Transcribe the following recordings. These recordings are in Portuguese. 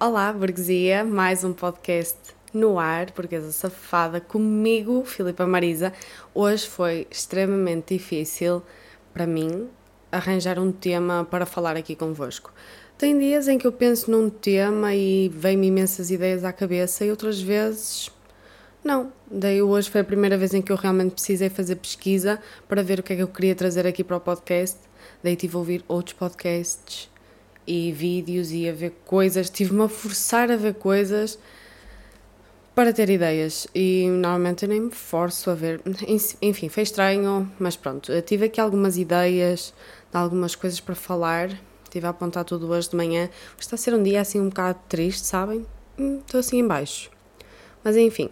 Olá, burguesia, mais um podcast no ar, burguesa safada, comigo, Filipa Marisa. Hoje foi extremamente difícil para mim arranjar um tema para falar aqui convosco. Tem dias em que eu penso num tema e vem-me imensas ideias à cabeça e outras vezes não. Daí hoje foi a primeira vez em que eu realmente precisei fazer pesquisa para ver o que é que eu queria trazer aqui para o podcast. Daí tive a ouvir outros podcasts e vídeos e a ver coisas, tive-me a forçar a ver coisas para ter ideias e normalmente eu nem me forço a ver. Enfim, foi estranho, mas pronto, eu tive aqui algumas ideias de algumas coisas para falar. Estive a apontar tudo hoje de manhã. Está a ser um dia assim um bocado triste, sabem? Hum, estou assim em baixo. Mas enfim,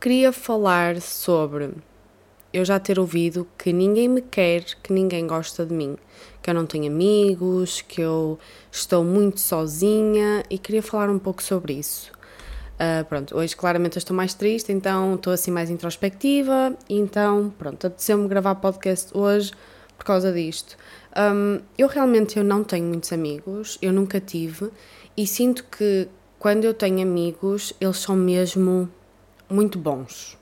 queria falar sobre eu já ter ouvido que ninguém me quer, que ninguém gosta de mim, que eu não tenho amigos, que eu estou muito sozinha e queria falar um pouco sobre isso. Uh, pronto, hoje claramente eu estou mais triste, então estou assim mais introspectiva, então pronto, apeteceu-me gravar podcast hoje por causa disto. Um, eu realmente eu não tenho muitos amigos, eu nunca tive, e sinto que quando eu tenho amigos, eles são mesmo muito bons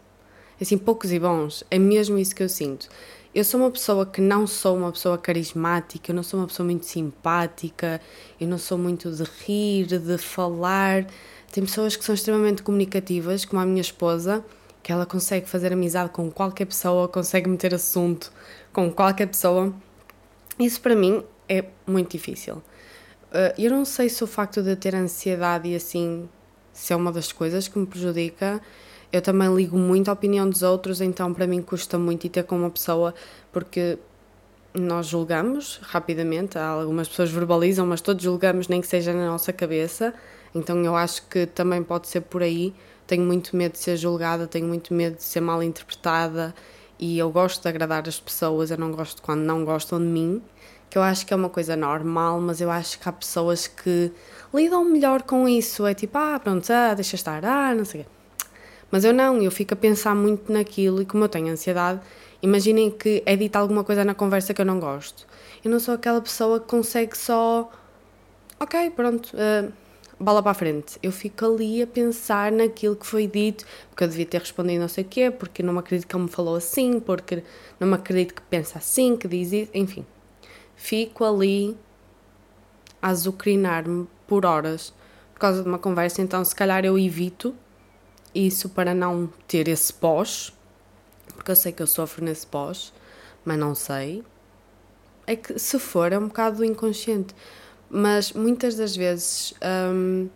assim, poucos e bons. É mesmo isso que eu sinto. Eu sou uma pessoa que não sou uma pessoa carismática, eu não sou uma pessoa muito simpática, eu não sou muito de rir, de falar. Tem pessoas que são extremamente comunicativas, como a minha esposa, que ela consegue fazer amizade com qualquer pessoa, consegue meter assunto com qualquer pessoa. Isso para mim é muito difícil. Eh, eu não sei se o facto de ter ansiedade e assim se é uma das coisas que me prejudica eu também ligo muito à opinião dos outros, então para mim custa muito ir ter com uma pessoa, porque nós julgamos rapidamente, algumas pessoas verbalizam, mas todos julgamos, nem que seja na nossa cabeça, então eu acho que também pode ser por aí. Tenho muito medo de ser julgada, tenho muito medo de ser mal interpretada e eu gosto de agradar as pessoas, eu não gosto quando não gostam de mim, que eu acho que é uma coisa normal, mas eu acho que há pessoas que lidam melhor com isso. É tipo, ah, pronto, ah, deixa estar, ah, não sei o quê. Mas eu não, eu fico a pensar muito naquilo e como eu tenho ansiedade, imaginem que é dita alguma coisa na conversa que eu não gosto. Eu não sou aquela pessoa que consegue só. Ok, pronto, uh, bola para a frente. Eu fico ali a pensar naquilo que foi dito, porque eu devia ter respondido não sei o quê, porque não me acredito que ele me falou assim, porque não me acredito que pensa assim, que diz isso, enfim. Fico ali a azucrinar-me por horas por causa de uma conversa, então se calhar eu evito isso para não ter esse pós, porque eu sei que eu sofro nesse pós, mas não sei. É que se for, é um bocado inconsciente. Mas muitas das vezes hum,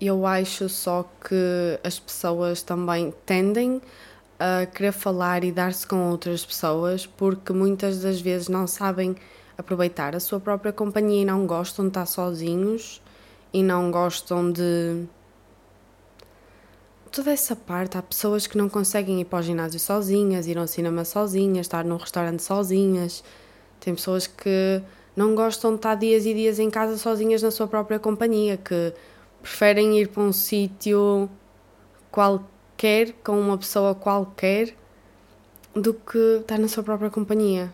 eu acho só que as pessoas também tendem a querer falar e dar-se com outras pessoas porque muitas das vezes não sabem aproveitar a sua própria companhia e não gostam de estar sozinhos e não gostam de toda essa parte, há pessoas que não conseguem ir para o ginásio sozinhas, ir ao cinema sozinhas, estar num restaurante sozinhas. Tem pessoas que não gostam de estar dias e dias em casa sozinhas na sua própria companhia, que preferem ir para um sítio qualquer, com uma pessoa qualquer, do que estar na sua própria companhia.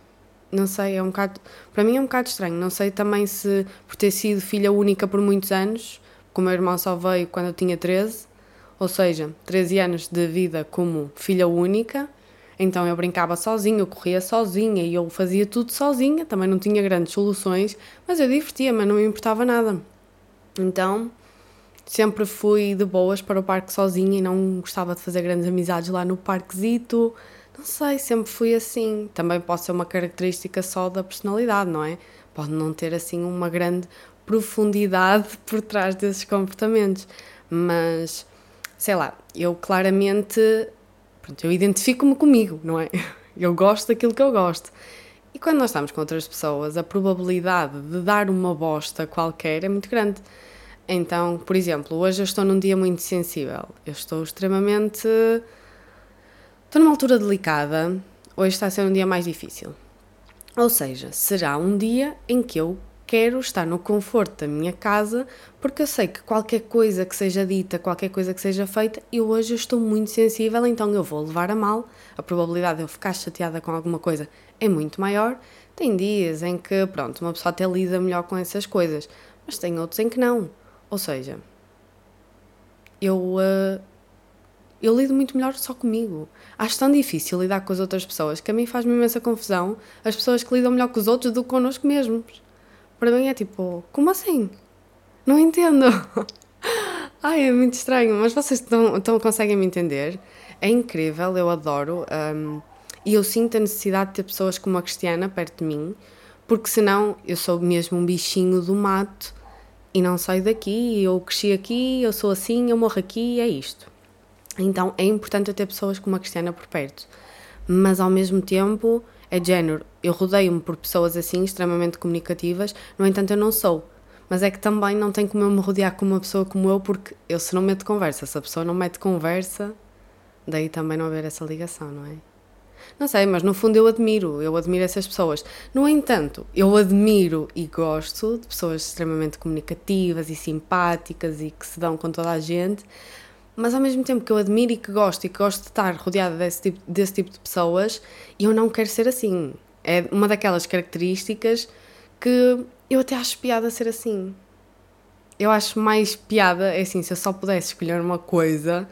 Não sei, é um bocado. Para mim é um bocado estranho. Não sei também se por ter sido filha única por muitos anos, como o meu irmão só veio quando eu tinha 13, ou seja, 13 anos de vida como filha única, então eu brincava sozinha, eu corria sozinha e eu fazia tudo sozinha, também não tinha grandes soluções, mas eu divertia-me, não me importava nada. Então, sempre fui de boas para o parque sozinha e não gostava de fazer grandes amizades lá no parquezito. Não sei, sempre fui assim. Também pode ser uma característica só da personalidade, não é? Pode não ter assim uma grande profundidade por trás desses comportamentos, mas sei lá, eu claramente, pronto, eu identifico-me comigo, não é? Eu gosto daquilo que eu gosto. E quando nós estamos com outras pessoas, a probabilidade de dar uma bosta qualquer é muito grande. Então, por exemplo, hoje eu estou num dia muito sensível. Eu estou extremamente. Estou numa altura delicada. Hoje está a ser um dia mais difícil. Ou seja, será um dia em que eu quero estar no conforto da minha casa, porque eu sei que qualquer coisa que seja dita, qualquer coisa que seja feita, eu hoje estou muito sensível, então eu vou levar a mal. A probabilidade de eu ficar chateada com alguma coisa é muito maior. Tem dias em que, pronto, uma pessoa até lida melhor com essas coisas, mas tem outros em que não. Ou seja, eu, uh, eu lido muito melhor só comigo. Acho tão difícil lidar com as outras pessoas que a mim faz-me imensa confusão as pessoas que lidam melhor com os outros do que connosco mesmos. Para mim é tipo, como assim? Não entendo. Ai, é muito estranho, mas vocês estão, estão, conseguem me entender? É incrível, eu adoro. Um, e eu sinto a necessidade de ter pessoas como a Cristiana perto de mim, porque senão eu sou mesmo um bichinho do mato e não saio daqui. Eu cresci aqui, eu sou assim, eu morro aqui é isto. Então é importante eu ter pessoas como a Cristiana por perto. Mas ao mesmo tempo é de género, eu rodeio-me por pessoas assim extremamente comunicativas, no entanto eu não sou. Mas é que também não tenho como eu me rodear com uma pessoa como eu, porque eu se não meto conversa, se a pessoa não mete conversa, daí também não haver essa ligação, não é? Não sei, mas no fundo eu admiro, eu admiro essas pessoas. No entanto, eu admiro e gosto de pessoas extremamente comunicativas e simpáticas e que se dão com toda a gente, mas ao mesmo tempo que eu admiro e que gosto e que gosto de estar rodeada desse tipo, desse tipo de pessoas, eu não quero ser assim. É uma daquelas características que eu até acho piada ser assim. Eu acho mais piada, é assim, se eu só pudesse escolher uma coisa,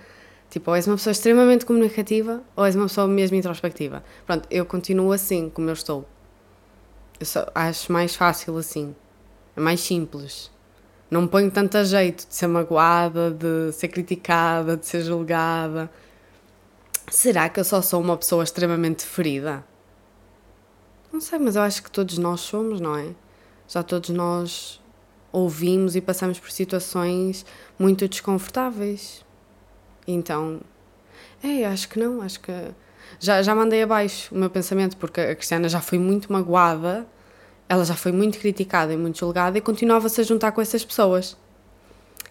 tipo, ou és uma pessoa extremamente comunicativa ou és uma pessoa mesmo introspectiva. Pronto, eu continuo assim, como eu estou. Eu só acho mais fácil assim. É mais simples. Não me ponho tanto a jeito de ser magoada, de ser criticada, de ser julgada. Será que eu só sou uma pessoa extremamente ferida? Não sei, mas eu acho que todos nós somos, não é? Já todos nós ouvimos e passamos por situações muito desconfortáveis. Então, é, acho que não, acho que já, já mandei abaixo o meu pensamento, porque a Cristiana já foi muito magoada ela já foi muito criticada e muito julgada e continuava-se a juntar com essas pessoas.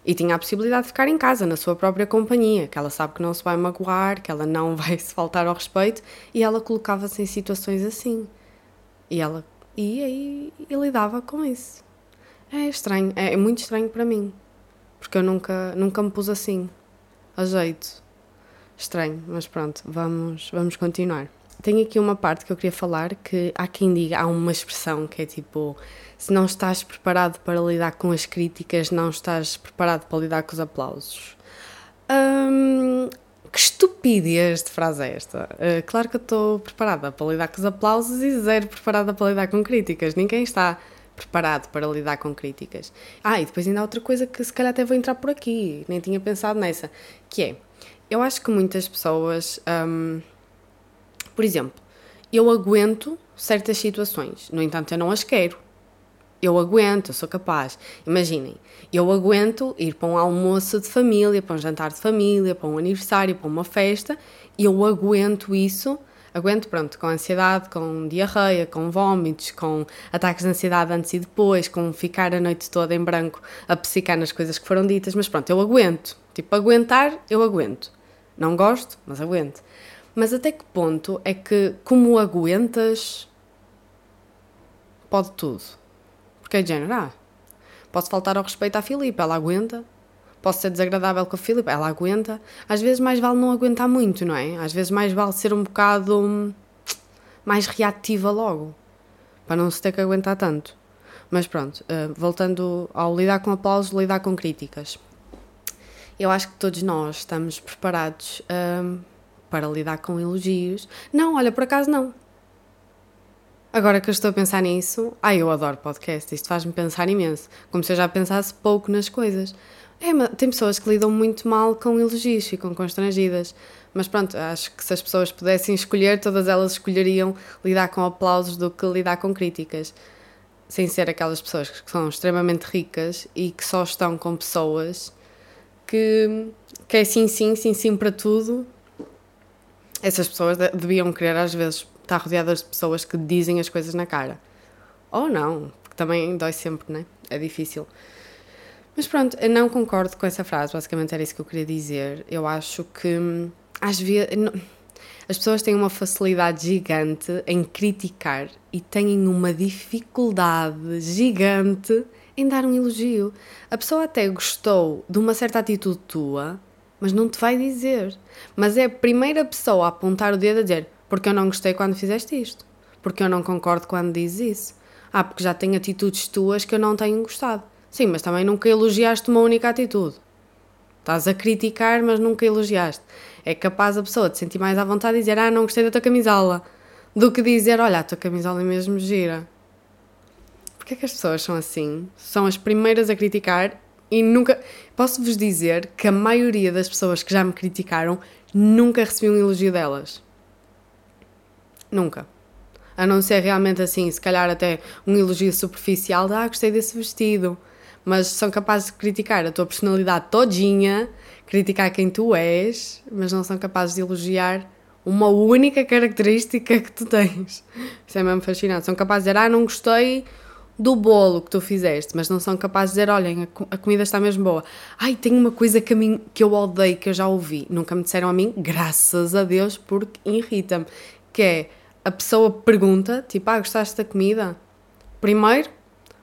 E tinha a possibilidade de ficar em casa, na sua própria companhia, que ela sabe que não se vai magoar, que ela não vai se faltar ao respeito, e ela colocava-se em situações assim. E ela ia e, e lidava com isso. É estranho, é, é muito estranho para mim, porque eu nunca, nunca me pus assim, a jeito. Estranho, mas pronto, vamos, vamos continuar tenho aqui uma parte que eu queria falar que há quem diga, há uma expressão que é tipo se não estás preparado para lidar com as críticas, não estás preparado para lidar com os aplausos. Hum, que estupidez de frase é esta? Uh, claro que eu estou preparada para lidar com os aplausos e zero preparada para lidar com críticas. Ninguém está preparado para lidar com críticas. Ah, e depois ainda há outra coisa que se calhar até vou entrar por aqui, nem tinha pensado nessa, que é, eu acho que muitas pessoas... Um, por exemplo, eu aguento certas situações, no entanto, eu não as quero. Eu aguento, eu sou capaz. Imaginem, eu aguento ir para um almoço de família, para um jantar de família, para um aniversário, para uma festa, eu aguento isso. Aguento, pronto, com ansiedade, com diarreia, com vômitos, com ataques de ansiedade antes e depois, com ficar a noite toda em branco a psicar nas coisas que foram ditas, mas pronto, eu aguento. Tipo, aguentar, eu aguento. Não gosto, mas aguento. Mas até que ponto é que, como aguentas, pode tudo? Porque é de género, ah, posso faltar ao respeito à Filipe, ela aguenta. Posso ser desagradável com a Filipe, ela aguenta. Às vezes mais vale não aguentar muito, não é? Às vezes mais vale ser um bocado hum, mais reativa logo, para não se ter que aguentar tanto. Mas pronto, uh, voltando ao lidar com aplausos, lidar com críticas. Eu acho que todos nós estamos preparados. Uh, para lidar com elogios. Não, olha, por acaso não. Agora que eu estou a pensar nisso, ai, eu adoro podcast, isto faz-me pensar imenso, como se eu já pensasse pouco nas coisas. É, tem pessoas que lidam muito mal com elogios, ficam constrangidas. Mas pronto, acho que se as pessoas pudessem escolher, todas elas escolheriam lidar com aplausos do que lidar com críticas. Sem ser aquelas pessoas que são extremamente ricas e que só estão com pessoas que, que é sim, sim, sim, sim para tudo essas pessoas deviam querer às vezes estar rodeadas de pessoas que dizem as coisas na cara. Ou não, porque também dói sempre, né? É difícil. Mas pronto, eu não concordo com essa frase, basicamente era isso que eu queria dizer. Eu acho que hum, às vezes as pessoas têm uma facilidade gigante em criticar e têm uma dificuldade gigante em dar um elogio. A pessoa até gostou de uma certa atitude tua, mas não te vai dizer. Mas é a primeira pessoa a apontar o dedo a dizer porque eu não gostei quando fizeste isto, porque eu não concordo quando dizes isso. Ah, porque já tenho atitudes tuas que eu não tenho gostado. Sim, mas também nunca elogiaste uma única atitude. Estás a criticar, mas nunca elogiaste. É capaz a pessoa de sentir mais à vontade e dizer: Ah, não gostei da tua camisola, do que dizer: Olha, a tua camisola é mesmo gira. Porquê é que as pessoas são assim? São as primeiras a criticar e nunca. Posso-vos dizer que a maioria das pessoas que já me criticaram nunca recebi um elogio delas. Nunca. A não ser realmente assim, se calhar até um elogio superficial de ah, gostei desse vestido. Mas são capazes de criticar a tua personalidade todinha, criticar quem tu és, mas não são capazes de elogiar uma única característica que tu tens. Isso é mesmo fascinante. São capazes de dizer, ah, não gostei do bolo que tu fizeste, mas não são capazes de dizer, olhem, a, comida está mesmo boa. Ai, tem uma coisa que, mim, que eu odeio, que eu já ouvi. Nunca me disseram a mim, graças a Deus, porque irrita-me. Que é, a pessoa pergunta, tipo, ah, gostaste da comida? Primeiro,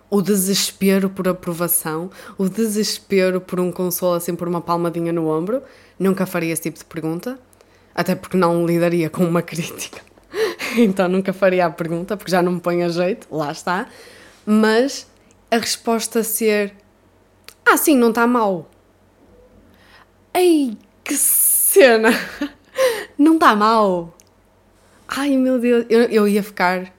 o desespero por aprovação, o desespero por um consolo, assim, por uma palmadinha no ombro. Nunca faria esse tipo de pergunta, até porque não lidaria com uma crítica. então nunca faria a pergunta, porque já não me põe a jeito, lá está. Mas a resposta ser: Ah, sim, não está mal. Ei, que cena! Não está mal. Ai meu Deus, eu, eu ia ficar.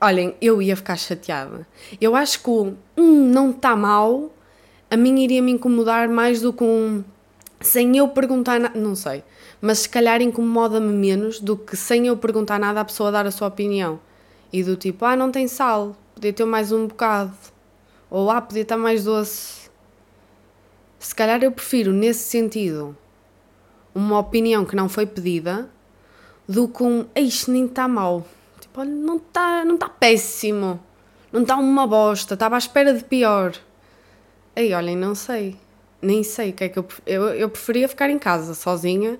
Olhem, eu ia ficar chateada. Eu acho que o hum, não está mal, a mim iria me incomodar mais do que um. Sem eu perguntar nada. Não sei. Mas se calhar incomoda-me menos do que sem eu perguntar nada a pessoa dar a sua opinião. E do tipo, ah, não tem sal, podia ter mais um bocado. Ou ah, podia estar mais doce. Se calhar eu prefiro, nesse sentido, uma opinião que não foi pedida do que um isto nem está mal. Tipo, olha, não está não tá péssimo. Não está uma bosta. Estava à espera de pior. Aí, olhem, não sei. Nem sei o que é que eu, eu. Eu preferia ficar em casa, sozinha,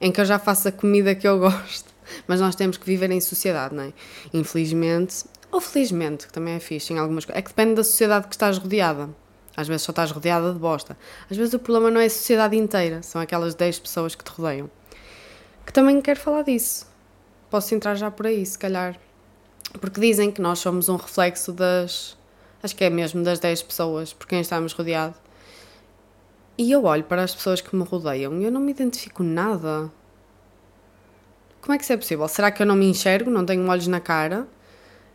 em que eu já faço a comida que eu gosto. Mas nós temos que viver em sociedade, não é? Infelizmente, ou felizmente, que também é fixe em algumas coisas. É que depende da sociedade que estás rodeada. Às vezes só estás rodeada de bosta. Às vezes o problema não é a sociedade inteira, são aquelas 10 pessoas que te rodeiam que também quero falar disso. Posso entrar já por aí, se calhar. Porque dizem que nós somos um reflexo das. Acho que é mesmo das 10 pessoas por quem estamos rodeados. E eu olho para as pessoas que me rodeiam e eu não me identifico nada. Como é que isso é possível? Será que eu não me enxergo? Não tenho olhos na cara?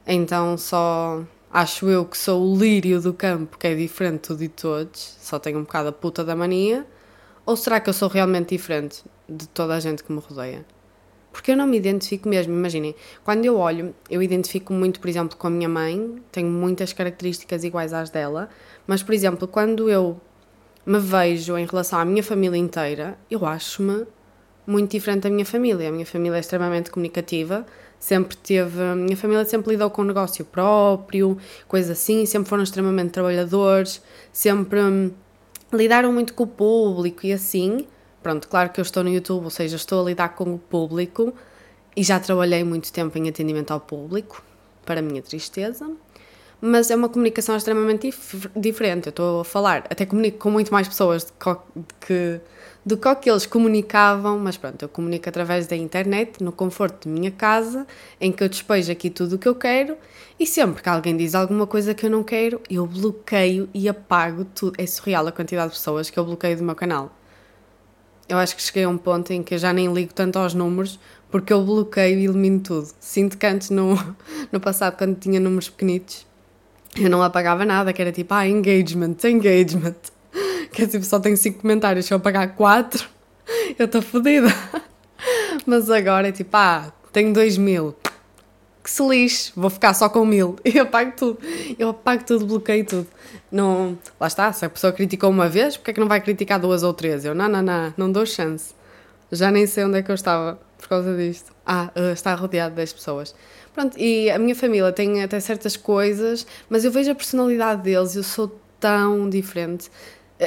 Então só acho eu que sou o lírio do campo, que é diferente de todos, só tenho um bocado a puta da mania? Ou será que eu sou realmente diferente? de toda a gente que me rodeia. Porque eu não me identifico mesmo, imaginem, quando eu olho, eu identifico muito, por exemplo, com a minha mãe, tenho muitas características iguais às dela, mas, por exemplo, quando eu me vejo em relação à minha família inteira, eu acho-me muito diferente da minha família. A minha família é extremamente comunicativa, sempre teve. A minha família sempre lidou com o negócio próprio, coisas assim, sempre foram extremamente trabalhadores, sempre hum, lidaram muito com o público e assim. Pronto, claro que eu estou no YouTube, ou seja, estou a lidar com o público e já trabalhei muito tempo em atendimento ao público, para a minha tristeza, mas é uma comunicação extremamente dif diferente. Eu estou a falar, até comunico com muito mais pessoas do que, do que eles comunicavam, mas pronto, eu comunico através da internet, no conforto de minha casa, em que eu despejo aqui tudo o que eu quero e sempre que alguém diz alguma coisa que eu não quero, eu bloqueio e apago tudo. É surreal a quantidade de pessoas que eu bloqueio do meu canal eu acho que cheguei a um ponto em que eu já nem ligo tanto aos números porque eu bloqueio e elimino tudo. Sinto que antes no, no passado, quando tinha números pequenitos, eu não apagava nada, que era tipo, ah, engagement, engagement. Que é tipo, só tenho 5 comentários, se eu apagar 4, eu estou fodida. Mas agora é tipo, ah, tenho 2 mil, que se lixe, vou ficar só com mil. E apago tudo. Eu apago tudo, bloqueio tudo. Não, lá está, se a pessoa criticou uma vez, porque é que não vai criticar duas ou três? Eu, não, não, não, não dou chance. Já nem sei onde é que eu estava por causa disto. Ah, uh, está rodeado de 10 pessoas. Pronto, e a minha família tem até certas coisas, mas eu vejo a personalidade deles eu sou tão diferente.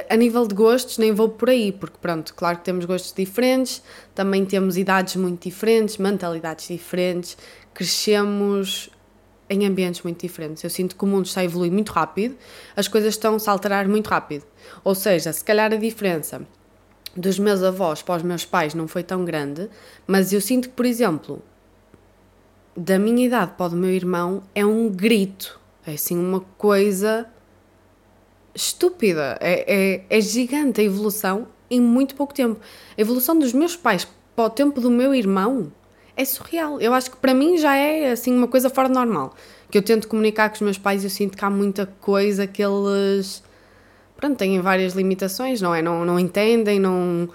A nível de gostos, nem vou por aí, porque pronto, claro que temos gostos diferentes, também temos idades muito diferentes, mentalidades diferentes, crescemos em ambientes muito diferentes. Eu sinto que o mundo está a evoluir muito rápido, as coisas estão-se a alterar muito rápido. Ou seja, se calhar a diferença dos meus avós para os meus pais não foi tão grande, mas eu sinto que, por exemplo, da minha idade para o do meu irmão é um grito, é assim uma coisa estúpida, é, é, é gigante a evolução em muito pouco tempo. A evolução dos meus pais para o tempo do meu irmão é surreal. Eu acho que para mim já é assim uma coisa fora de normal. Que eu tento comunicar com os meus pais e eu sinto que há muita coisa que eles pronto, têm várias limitações, não é? Não, não entendem, não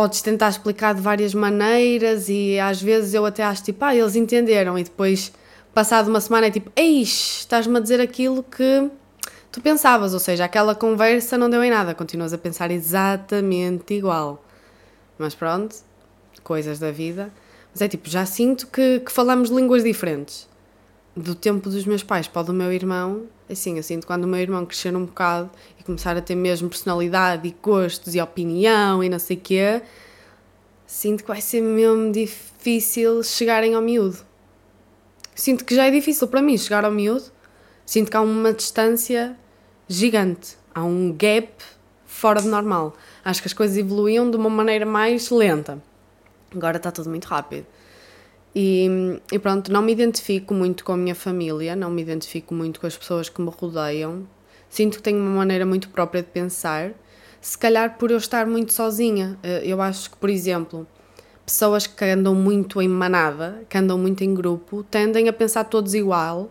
podes tentar explicar de várias maneiras e às vezes eu até acho tipo, ah, eles entenderam e depois passado uma semana é tipo, eis, estás-me a dizer aquilo que tu pensavas, ou seja, aquela conversa não deu em nada, continuas a pensar exatamente igual. Mas pronto, coisas da vida. Mas é tipo, já sinto que, que falamos línguas diferentes. Do tempo dos meus pais para o do meu irmão, assim, eu sinto quando o meu irmão crescer um bocado e começar a ter mesmo personalidade e gostos e opinião e não sei o quê, sinto que vai ser mesmo difícil chegarem ao miúdo. Sinto que já é difícil para mim chegar ao miúdo, sinto que há uma distância gigante, há um gap fora de normal. Acho que as coisas evoluíam de uma maneira mais lenta. Agora está tudo muito rápido. E, e, pronto, não me identifico muito com a minha família, não me identifico muito com as pessoas que me rodeiam. Sinto que tenho uma maneira muito própria de pensar. Se calhar por eu estar muito sozinha. Eh, eu acho que, por exemplo, pessoas que andam muito em manada, que andam muito em grupo, tendem a pensar todos igual.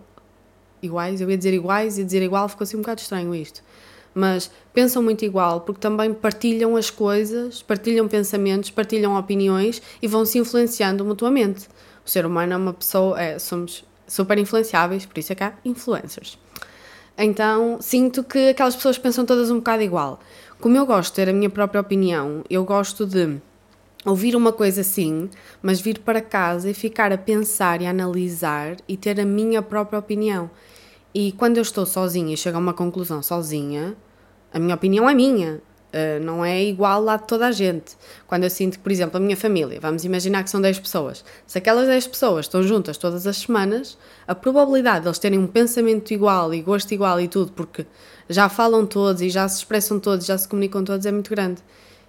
Iguais, eu ia dizer iguais, ia dizer igual, ficou assim um bocado estranho isto. Mas pensam muito igual porque também partilham as coisas, partilham pensamentos, partilham opiniões e vão se influenciando mutuamente. O ser humano é uma pessoa, é, somos super influenciáveis, por isso é que há influencers. Então sinto que aquelas pessoas pensam todas um bocado igual. Como eu gosto de ter a minha própria opinião, eu gosto de ouvir uma coisa assim, mas vir para casa e ficar a pensar e a analisar e ter a minha própria opinião. E quando eu estou sozinha e chego a uma conclusão sozinha, a minha opinião é minha. Uh, não é igual lá de toda a gente. Quando eu sinto que, por exemplo, a minha família, vamos imaginar que são 10 pessoas, se aquelas 10 pessoas estão juntas todas as semanas, a probabilidade de eles terem um pensamento igual e gosto igual e tudo, porque já falam todos e já se expressam todos, já se comunicam todos, é muito grande.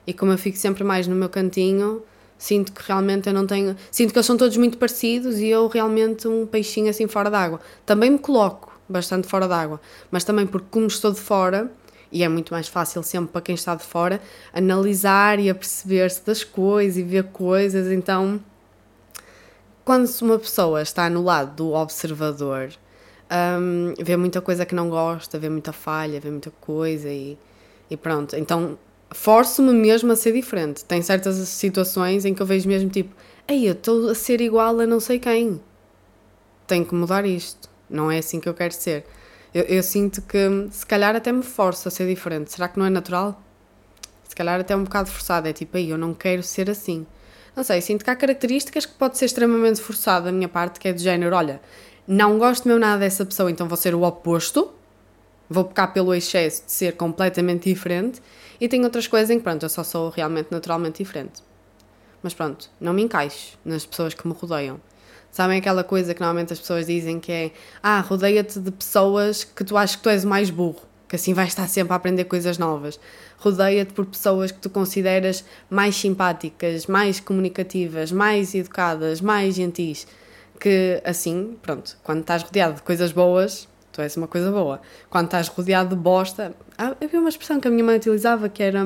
E como eu fico sempre mais no meu cantinho, sinto que realmente eu não tenho. Sinto que eles são todos muito parecidos e eu realmente um peixinho assim fora d'água. Também me coloco bastante fora d'água, mas também porque, como estou de fora e é muito mais fácil sempre para quem está de fora analisar e aperceber-se das coisas e ver coisas. Então, quando uma pessoa está no lado do observador, um, vê muita coisa que não gosta, vê muita falha, vê muita coisa e, e pronto. Então, forço-me mesmo a ser diferente. Tem certas situações em que eu vejo mesmo tipo, ei, eu estou a ser igual a não sei quem. Tenho que mudar isto. Não é assim que eu quero ser. Eu, eu, sinto que se calhar até me forço a ser diferente. Será que não é natural? Se calhar até é um bocado forçado. É tipo, aí eu não quero ser assim. Não sei, sinto que há características que pode ser extremamente forçado da minha parte, que é de género, olha, não gosto mesmo nada dessa pessoa, então vou ser o oposto. Vou pecar pelo excesso de ser completamente diferente. E tem outras coisas em que, pronto, eu só sou realmente naturalmente diferente. Mas pronto, não me encaixo nas pessoas que me rodeiam. Sabem aquela coisa que normalmente as pessoas dizem que é ah, rodeia-te de pessoas que tu achas que tu és o mais burro, que assim vais estar sempre a aprender coisas novas. Rodeia-te por pessoas que tu consideras mais simpáticas, mais comunicativas, mais educadas, mais gentis. Que assim, pronto, quando estás rodeado de coisas boas, tu és uma coisa boa. Quando estás rodeado de bosta. Havia uma expressão que a minha mãe utilizava que era.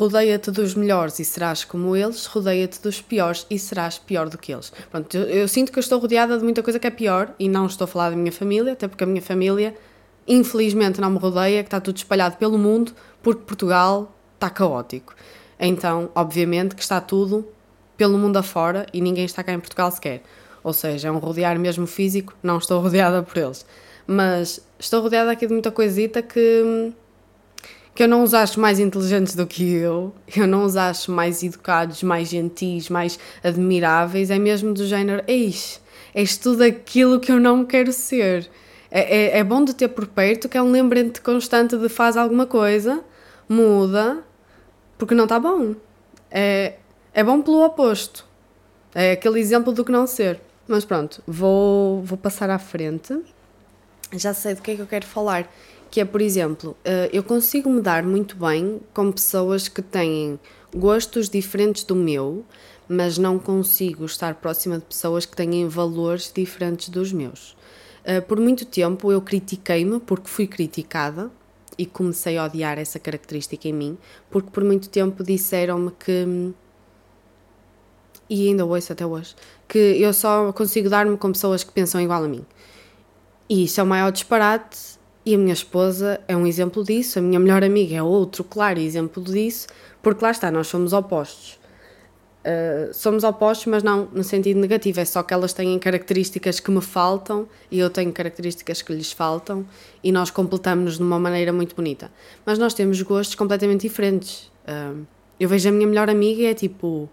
Rodeia-te dos melhores e serás como eles, rodeia-te dos piores e serás pior do que eles. Pronto, eu, eu, sinto que eu estou rodeada de muita coisa que é pior e não estou a falar da minha família, até porque a minha família, infelizmente, não me rodeia, que está tudo espalhado pelo mundo, porque Portugal está caótico. Então, obviamente, que está tudo pelo mundo afora e ninguém está cá em Portugal sequer. Ou seja, é um rodear mesmo físico, não estou rodeada por eles. Mas estou rodeada aqui de muita coisita que hum, que eu não os acho mais inteligentes do que eu, eu não os acho mais educados, mais gentis, mais admiráveis, é mesmo do género, eis, és tudo aquilo que eu não quero ser. É, é, é bom de ter por perto que é um lembrete constante de faz alguma coisa, muda, porque não está bom. É, é bom pelo oposto. É aquele exemplo do que não ser. Mas pronto, vou, vou passar à frente. Já sei do que é que eu quero falar que é, por exemplo, eh, eu consigo me dar muito bem com pessoas que têm gostos diferentes do meu, mas não consigo estar próxima de pessoas que têm valores diferentes dos meus. Uh, por muito tempo eu critiquei-me porque fui criticada e comecei a odiar essa característica em mim, porque por muito tempo disseram-me que. E ainda ouço até hoje, que eu só consigo dar-me com pessoas que pensam igual a mim. E isso é o maior disparate, e a minha esposa é um exemplo disso, a minha melhor amiga é outro claro exemplo disso, porque lá está, nós somos opostos. Uh, somos opostos, mas não no sentido negativo, é só que elas têm características que me faltam e eu tenho características que lhes faltam e nós completamos-nos de uma maneira muito bonita. Mas nós temos gostos completamente diferentes. Uh, eu vejo a minha melhor amiga e é tipo.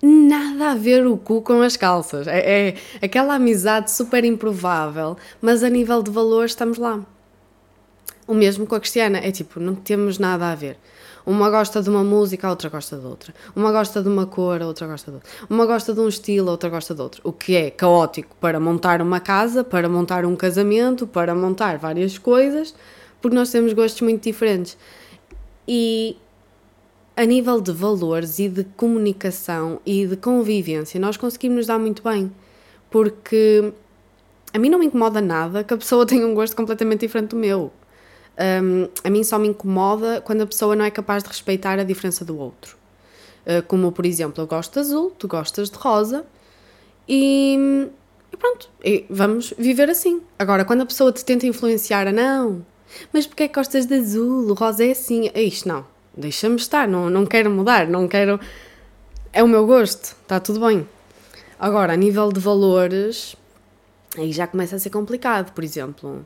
Nada a ver o cu com as calças. É, é aquela amizade super improvável, mas a nível de valor estamos lá. O mesmo com a Cristiana, é tipo, não temos nada a ver. Uma gosta de uma música, a outra gosta de outra. Uma gosta de uma cor, a outra gosta de outra. Uma gosta de um estilo, a outra gosta de outro. O que é caótico para montar uma casa, para montar um casamento, para montar várias coisas, porque nós temos gostos muito diferentes. E a nível de valores e de comunicação e de convivência, nós conseguimos nos dar muito bem. Porque a mim não me incomoda nada que a pessoa tenha um gosto completamente diferente do meu um, a mim só me incomoda quando a pessoa não é capaz de respeitar a diferença do outro. Uh, como, por exemplo, eu gosto de azul, tu gostas de rosa e, e pronto, e vamos viver assim. Agora, quando a pessoa te tenta influenciar a não, mas porque é que gostas de azul? O rosa é assim. É isto, não. Deixa-me estar, não, não quero mudar, não quero. É o meu gosto, está tudo bem. Agora, a nível de valores, aí já começa a ser complicado. Por exemplo,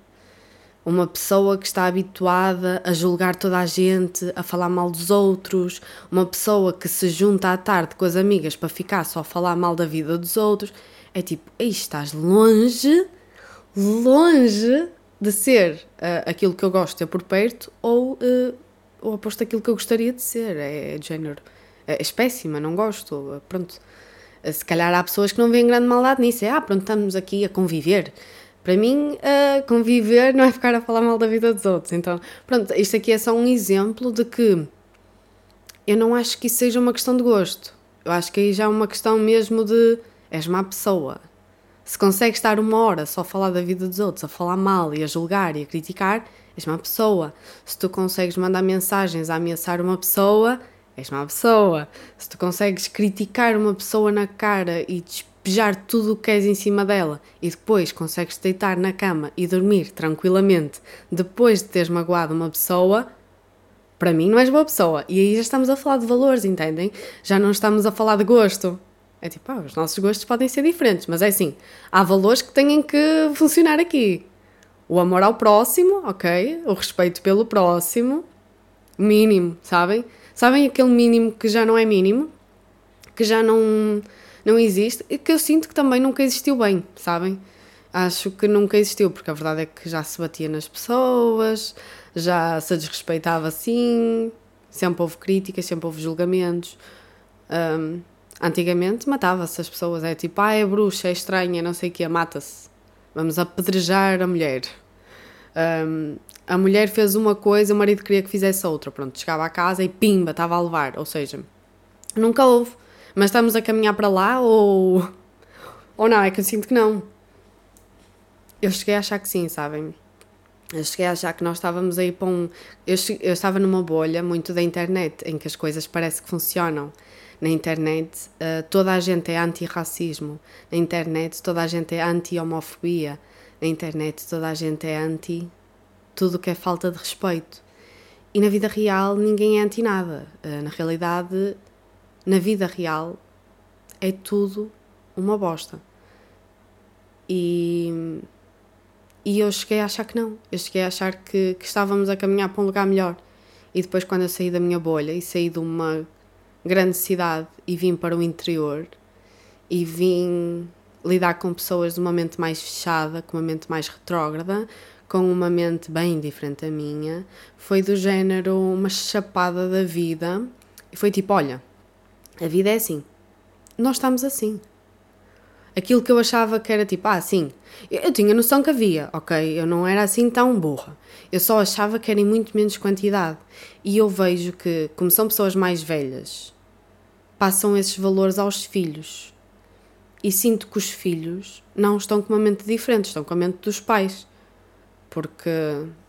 uma pessoa que está habituada a julgar toda a gente, a falar mal dos outros, uma pessoa que se junta à tarde com as amigas para ficar só a falar mal da vida dos outros, é tipo, aí estás longe, longe de ser uh, aquilo que eu gosto ter por perto ou uh, o oposto daquilo que eu gostaria de ser. É, é de género. É, é péssima, não gosto. Pronto. Se calhar há pessoas que não veem grande maldade nisso. É, ah, pronto, estamos aqui a conviver. Para mim, uh, conviver não é ficar a falar mal da vida dos outros. Então, pronto, isto aqui é só um exemplo de que eu não acho que isso seja uma questão de gosto. Eu acho que aí já é uma questão mesmo de és má pessoa. Se consegues estar uma hora só a falar da vida dos outros, a falar mal e a julgar e a criticar, és má pessoa. Se tu consegues mandar mensagens a ameaçar uma pessoa, és má pessoa. Se tu consegues criticar uma pessoa na cara e despejar tudo o que és em cima dela e depois consegues deitar na cama e dormir tranquilamente depois de teres magoado uma pessoa, para mim não és boa pessoa. E aí já estamos a falar de valores, entendem? Já não estamos a falar de gosto. É tipo, ah, os nossos gostos podem ser diferentes, mas é assim, há valores que têm que funcionar aqui. O amor ao próximo, ok? O respeito pelo próximo, mínimo, sabem? Sabem aquele mínimo que já não é mínimo? Que já não não existe e que eu sinto que também nunca existiu bem, sabem? Acho que nunca existiu, porque a verdade é que já se batia nas pessoas, já se desrespeitava assim, sempre houve críticas, sempre houve julgamentos. Um, antigamente matava-se as pessoas, é tipo, ah, é bruxa, é estranha, não sei o que, mata-se. Vamos apedrejar a mulher. Um, a mulher fez uma coisa, o marido queria que fizesse outra. Pronto, chegava à casa e pimba, estava a levar. Ou seja, nunca houve. Mas estamos a caminhar para lá ou. Ou não? É que eu sinto que não. Eu cheguei a achar que sim, sabem? Eu cheguei a achar que nós estávamos aí para um. Eu, cheguei, eu estava numa bolha muito da internet, em que as coisas parece que funcionam. Na internet, uh, toda a gente é anti-racismo. Na internet, toda a gente é anti-homofobia. Na internet, toda a gente é anti tudo que é falta de respeito. E na vida real, ninguém é anti nada. Uh, na realidade, na vida real é tudo uma bosta. E, e eu cheguei a achar que não. Eu cheguei a achar que, que estávamos a caminhar para um lugar melhor. E depois, quando eu saí da minha bolha e saí de uma grande cidade e vim para o interior e vim lidar com pessoas de uma mente mais fechada, com uma mente mais retrógrada, com uma mente bem diferente da minha, foi do género uma chapada da vida e foi tipo: olha, a vida é assim. Nós estamos assim. Aquilo que eu achava que era tipo, ah, sim, eu tinha noção que havia, ok? Eu não era assim tão burra. Eu só achava que era em muito menos quantidade. E eu vejo que, como são pessoas mais velhas, passam esses valores aos filhos. e sinto que os filhos não estão com uma mente diferente, estão com a mente dos pais. Porque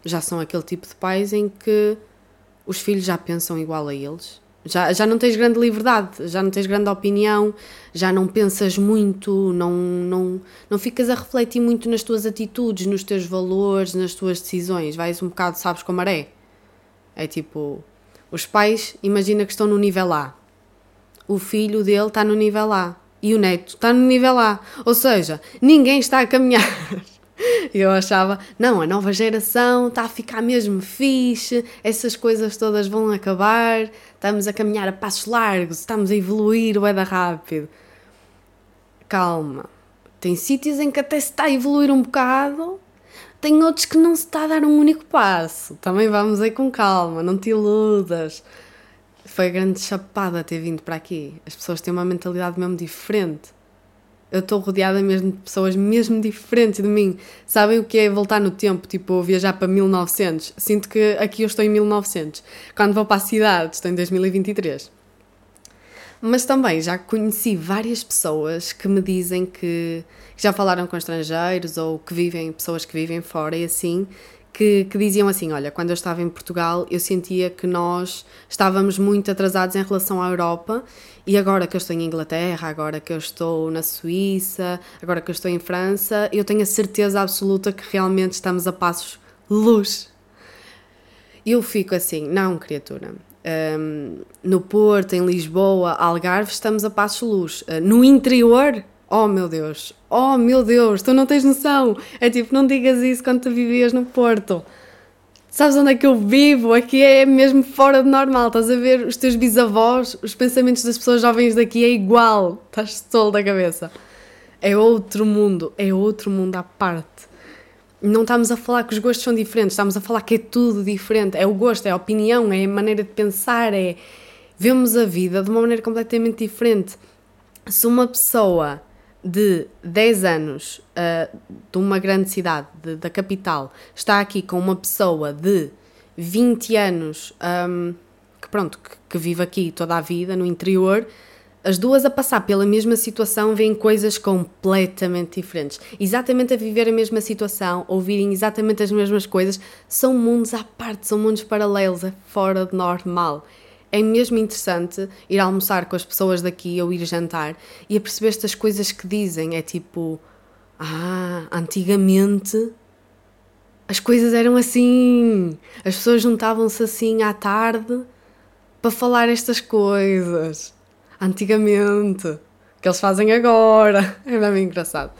já são aquele tipo de pais em que os filhos já pensam igual a eles. Já, já não tens grande liberdade, já não tens grande opinião, já não pensas muito, não, não, não ficas a refletir muito nas tuas atitudes, nos teus valores, nas tuas decisões. Vais um bocado, sabes, com a maré. É tipo, os pais, imagina que estão no nível A. O filho dele está no nível A. E o neto está no nível A. Ou seja, ninguém está a caminhar. Eu achava, não, a nova geração está a ficar mesmo fixe, essas coisas todas vão acabar, estamos a caminhar a passos largos, estamos a evoluir, o da rápido. Calma. Tem sítios em que até se está a evoluir um bocado, tem outros que não se está a dar um único passo. Também vamos aí com calma, não te iludas. Foi grande chapada ter vindo para aqui. As pessoas têm uma mentalidade mesmo diferente. Eu estou rodeada mesmo de pessoas mesmo diferentes de mim. Sabem o que é voltar no tempo, tipo viajar para 1900? Sinto que aqui eu estou em 1900. Quando vou para a cidade, estou em 2023. Mas também já conheci várias pessoas que me dizem que já falaram com estrangeiros ou que vivem, pessoas que vivem fora e assim, que, que, diziam assim: Olha, quando eu estava em Portugal, eu sentia que nós estávamos muito atrasados em relação à Europa, e agora que eu estou em Inglaterra, agora que eu estou na Suíça, agora que eu estou em França, eu tenho a certeza absoluta que realmente estamos a passos luz. Eu fico assim: Não, criatura, um, no Porto, em Lisboa, Algarve, estamos a passos luz. Uh, no interior, oh meu Deus, oh meu Deus, tu não tens noção. É tipo, não digas isso quando tu vivias no Porto. Sabes onde é que eu vivo? Aqui é mesmo fora de normal. Estás a ver os teus bisavós, os pensamentos das pessoas jovens daqui é igual. Estás tolo da cabeça. É outro mundo, é outro mundo à parte não estamos a falar que os gostos são diferentes, estamos a falar que é tudo diferente. É o gosto, é a opinião, é a maneira de pensar, é. Vemos a vida de uma maneira completamente diferente. Se uma pessoa de 10 anos uh, de uma grande cidade, de, da capital, está aqui com uma pessoa de 20 anos um, que, pronto, que, que vive aqui toda a vida no interior as duas a passar pela mesma situação veem coisas completamente diferentes. Exatamente a viver a mesma situação, ouvirem exatamente as mesmas coisas, são mundos à parte, são mundos paralelos, é fora de normal. É mesmo interessante ir almoçar com as pessoas daqui ou ir jantar e a perceber estas coisas que dizem. É tipo, ah, antigamente as coisas eram assim. As pessoas juntavam-se assim à tarde para falar estas coisas antigamente, que eles fazem agora. É bem engraçado.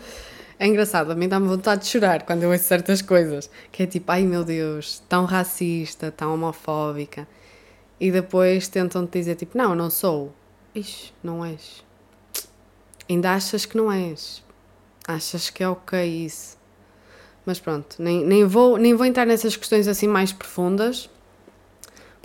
É engraçado, a mim dá-me vontade de chorar quando eu ouço certas coisas. Que é tipo, ai meu Deus, tão racista, tão homofóbica. E depois tentam-te dizer tipo, não, não sou. Ixi, não és. Ainda achas que não és. Achas que é ok isso. Mas pronto, nem, nem, vou, nem vou entrar nessas questões assim mais profundas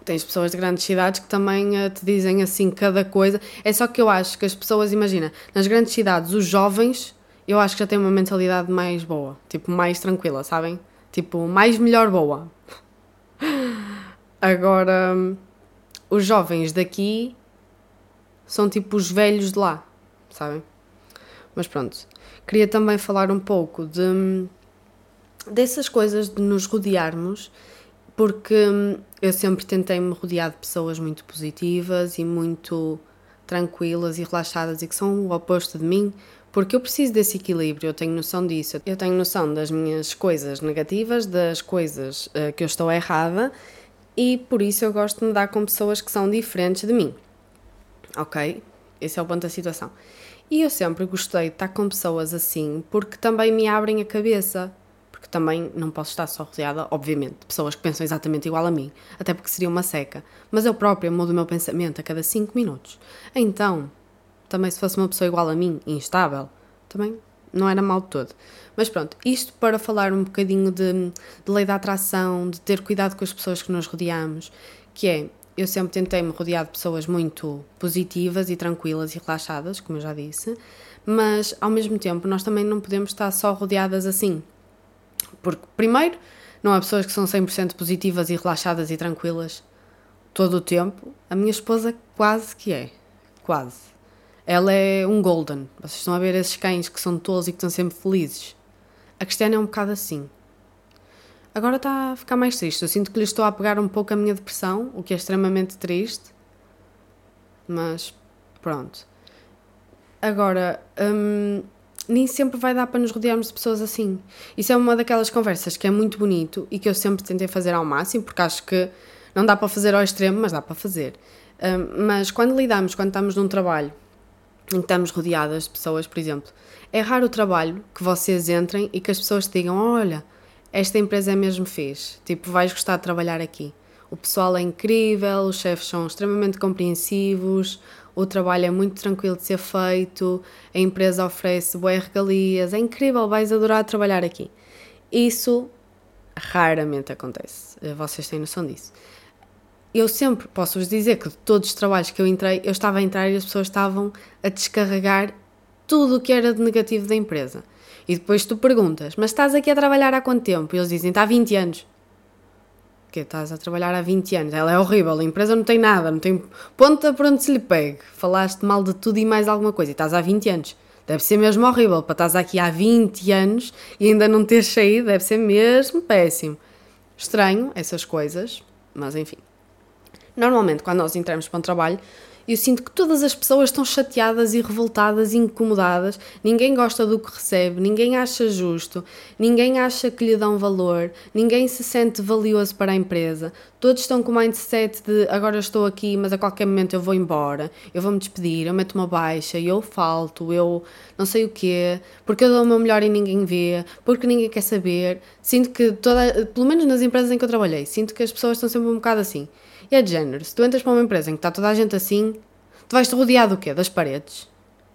tens pessoas de grandes cidades que também uh, te dizem assim cada coisa. É só que eu acho que as pessoas, imagina, nas grandes cidades, os jovens, eu acho que já têm uma mentalidade mais boa, tipo, mais tranquila, sabem? Tipo, mais melhor boa. Agora, os jovens daqui são tipo os velhos de lá, sabem? Mas pronto, queria também falar um pouco de dessas coisas de nos rodearmos porque hum, eu sempre tentei me rodear de pessoas muito positivas e muito tranquilas e relaxadas e que são o oposto de mim, porque eu preciso desse equilíbrio, eu tenho noção disso. Eu tenho noção das minhas coisas negativas, das coisas uh, que eu estou errada e por isso eu gosto de me dar com pessoas que são diferentes de mim. Ok? Esse é o ponto da situação. E eu sempre gostei de estar com pessoas assim porque também me abrem a cabeça porque também não posso estar só rodeada, obviamente, de pessoas que pensam exatamente igual a mim, até porque seria uma seca. Mas eu própria mudo o meu pensamento a cada 5 minutos. Então, também se fosse uma pessoa igual a mim, instável, também não era mal todo. Mas pronto, isto para falar um bocadinho de, de lei da atração, de ter cuidado com as pessoas que nos rodeamos, que é, eu sempre tentei me rodear de pessoas muito positivas e tranquilas e relaxadas, como eu já disse, mas ao mesmo tempo nós também não podemos estar só rodeadas assim, porque, primeiro, não há pessoas que são 100% positivas e relaxadas e tranquilas todo o tempo. A minha esposa quase que é. Quase. Ela é um golden. Vocês estão a ver esses cães que são tolos e que estão sempre felizes. A Cristiana é um bocado assim. Agora está a ficar mais triste. Eu sinto que lhe estou a pegar um pouco a minha depressão, o que é extremamente triste. Mas pronto. Agora, hum, nem sempre vai dar para nos rodearmos de pessoas assim. Isso é uma daquelas conversas que é muito bonito e que eu sempre tentei fazer ao máximo, porque acho que não dá para fazer ao extremo, mas dá para fazer. Hum, mas quando lidamos, quando estamos num trabalho em que estamos rodeadas de pessoas, por exemplo, é raro o trabalho que vocês entrem e que as pessoas te digam: Olha, esta empresa é mesmo fixe, tipo, vais gostar de trabalhar aqui. O pessoal é incrível, os chefes são extremamente compreensivos, o trabalho é muito tranquilo de ser feito, a empresa oferece boas regalias, é incrível, vais adorar trabalhar aqui. Isso raramente acontece, vocês têm noção disso. Eu sempre posso vos dizer que de todos os trabalhos que eu entrei, eu estava a entrar e as pessoas estavam a descarregar tudo o que era de negativo da empresa. E depois tu perguntas, mas estás aqui a trabalhar há quanto tempo? E eles dizem, está há 20 anos. Que estás a trabalhar há 20 anos. Ela é horrível, a empresa não tem nada, não tem ponta por onde se lhe pegue. Falaste mal de tudo e mais alguma coisa e estás há 20 anos. Deve ser mesmo horrível para estás aqui há 20 anos e ainda não teres saído, deve ser mesmo péssimo. Estranho essas coisas, mas enfim. Normalmente, quando nós entramos para um trabalho, eu sinto que todas as pessoas estão chateadas e revoltadas e incomodadas, ninguém gosta do que recebe, ninguém acha justo, ninguém acha que lhe dão valor, ninguém se sente valioso para a empresa. Todos estão com o mindset de agora estou aqui, mas a qualquer momento eu vou embora, eu vou me despedir, eu meto uma baixa, eu falto, eu não sei o quê, porque eu dou o meu melhor e ninguém vê, porque ninguém quer saber. Sinto que toda, pelo menos nas empresas em que eu trabalhei, sinto que as pessoas estão sempre um bocado assim. E é de género, se tu entras para uma empresa em que está toda a gente assim, tu vais-te rodear do quê? Das paredes.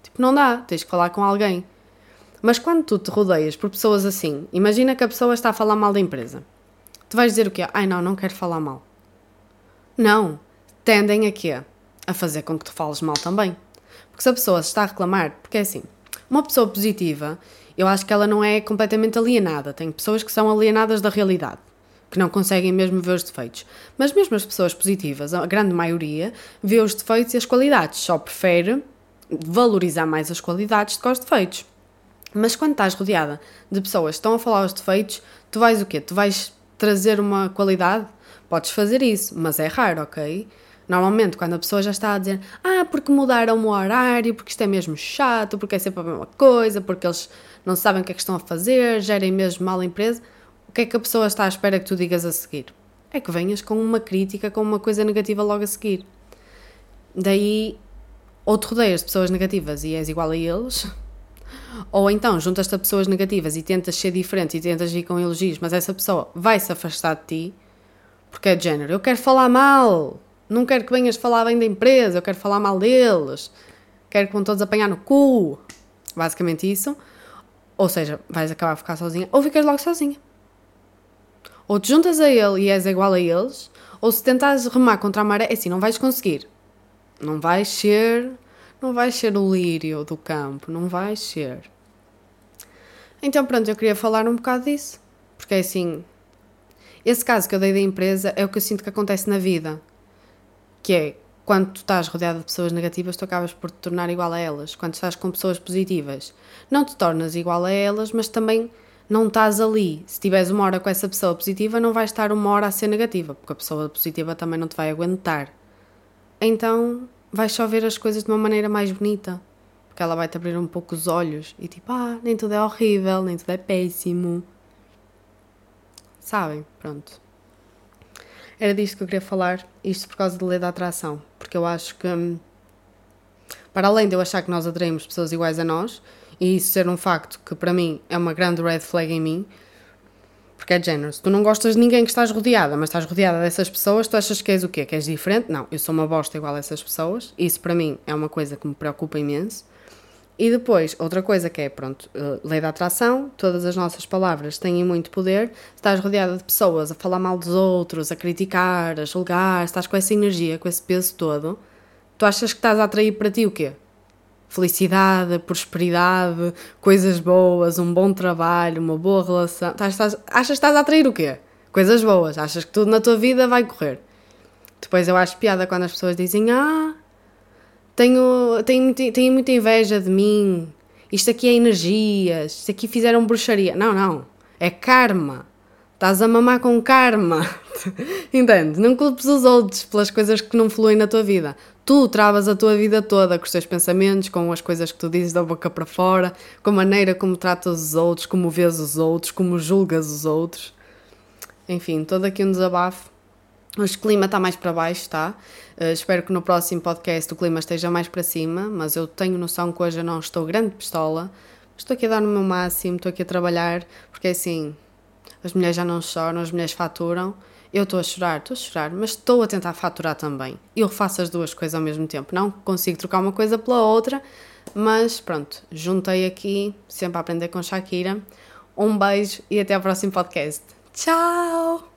Tipo, não dá, tens que falar com alguém. Mas quando tu te rodeias por pessoas assim, imagina que a pessoa está a falar mal da empresa. Tu vais dizer o quê? Ai não, não quero falar mal. Não. Tendem a quê? A fazer com que tu fales mal também. Porque se a pessoa está a reclamar, porque é assim, uma pessoa positiva, eu acho que ela não é completamente alienada. Tem pessoas que são alienadas da realidade que não conseguem mesmo ver os defeitos. Mas mesmo as pessoas positivas, a grande maioria, vê os defeitos e as qualidades, só prefere valorizar mais as qualidades do que os defeitos. Mas quando estás rodeada de pessoas que estão a falar os defeitos, tu vais o quê? Tu vais trazer uma qualidade? Podes fazer isso, mas é raro, ok? Normalmente, quando a pessoa já está a dizer ah, porque mudaram o horário, porque isto é mesmo chato, porque é sempre a mesma coisa, porque eles não sabem o que é que estão a fazer, gerem mesmo mal a empresa, o que é que a pessoa está à espera que tu digas a seguir? É que venhas com uma crítica, com uma coisa negativa logo a seguir. Daí, ou te rodeias de pessoas negativas e és igual a eles, ou então juntas-te a pessoas negativas e tentas ser diferente e tentas ir com elogios, mas essa pessoa vai se afastar de ti porque é de género. Eu quero falar mal, não quero que venhas falar bem da empresa, eu quero falar mal deles, quero que vão todos apanhar no cu. Basicamente isso. Ou seja, vais acabar a ficar sozinha ou ficas logo sozinha. Ou te juntas a ele e és igual a eles, ou se tentares remar contra a maré, é assim, não vais conseguir. Não vais ser, não vais ser o lírio do campo, não vais ser. Então pronto, eu queria falar um bocado disso, porque é assim, esse caso que eu dei da empresa é o que eu sinto que acontece na vida, que é quando tu estás rodeado de pessoas negativas, tu acabas por te tornar igual a elas. Quando estás com pessoas positivas, não te tornas igual a elas, mas também não estás ali. Se tiveres uma hora com essa pessoa positiva, não vais estar uma hora a ser negativa, porque a pessoa positiva também não te vai aguentar. Então vais só ver as coisas de uma maneira mais bonita, porque ela vai te abrir um pouco os olhos e tipo, ah, nem tudo é horrível, nem tudo é péssimo. Sabem? Pronto. Era disto que eu queria falar, isto por causa da lei da atração, porque eu acho que, hum, para além de eu achar que nós atraímos pessoas iguais a nós, e isso ser um facto que para mim é uma grande red flag em mim, porque é género, se tu não gostas de ninguém que estás rodeada, mas estás rodeada dessas pessoas, tu achas que és o quê? Que és diferente? Não, eu sou uma bosta igual a essas pessoas, isso para mim é uma coisa que me preocupa imenso. E depois, outra coisa que é, pronto, eh, lei da atração, todas as nossas palavras têm muito poder. Se estás rodeada de pessoas a falar mal dos outros, a criticar, a julgar, estás com essa energia, com esse peso todo, tu achas que estás a atrair para ti o quê? Felicidade, prosperidade, coisas boas, um bom trabalho, uma boa relação. Estás, estás, achas que estás a atrair o quê? Coisas boas. Achas que tudo na tua vida vai correr. Depois eu acho piada quando as pessoas dizem: Ah, tenho, tenho, tenho muita inveja de mim, isto aqui é energias, isto aqui fizeram bruxaria. Não, não, é karma. Estás a mamar com karma. Entende? Não culpes os outros pelas coisas que não fluem na tua vida. Tu travas a tua vida toda com os teus pensamentos, com as coisas que tu dizes da boca para fora, com a maneira como tratas os outros, como vês os outros, como julgas os outros. Enfim, todo aqui um desabafo. Hoje o clima está mais para baixo, tá? Uh, espero que no próximo podcast o clima esteja mais para cima, mas eu tenho noção que hoje eu não estou grande pistola. Estou aqui a dar no meu máximo, estou aqui a trabalhar, porque é assim, as mulheres já não choram, as mulheres faturam. Eu estou a chorar, estou a chorar, mas estou a tentar faturar também. Eu faço as duas coisas ao mesmo tempo. Não consigo trocar uma coisa pela outra, mas pronto, juntei aqui, sempre a aprender com Shakira. Um beijo e até ao próximo podcast. Tchau!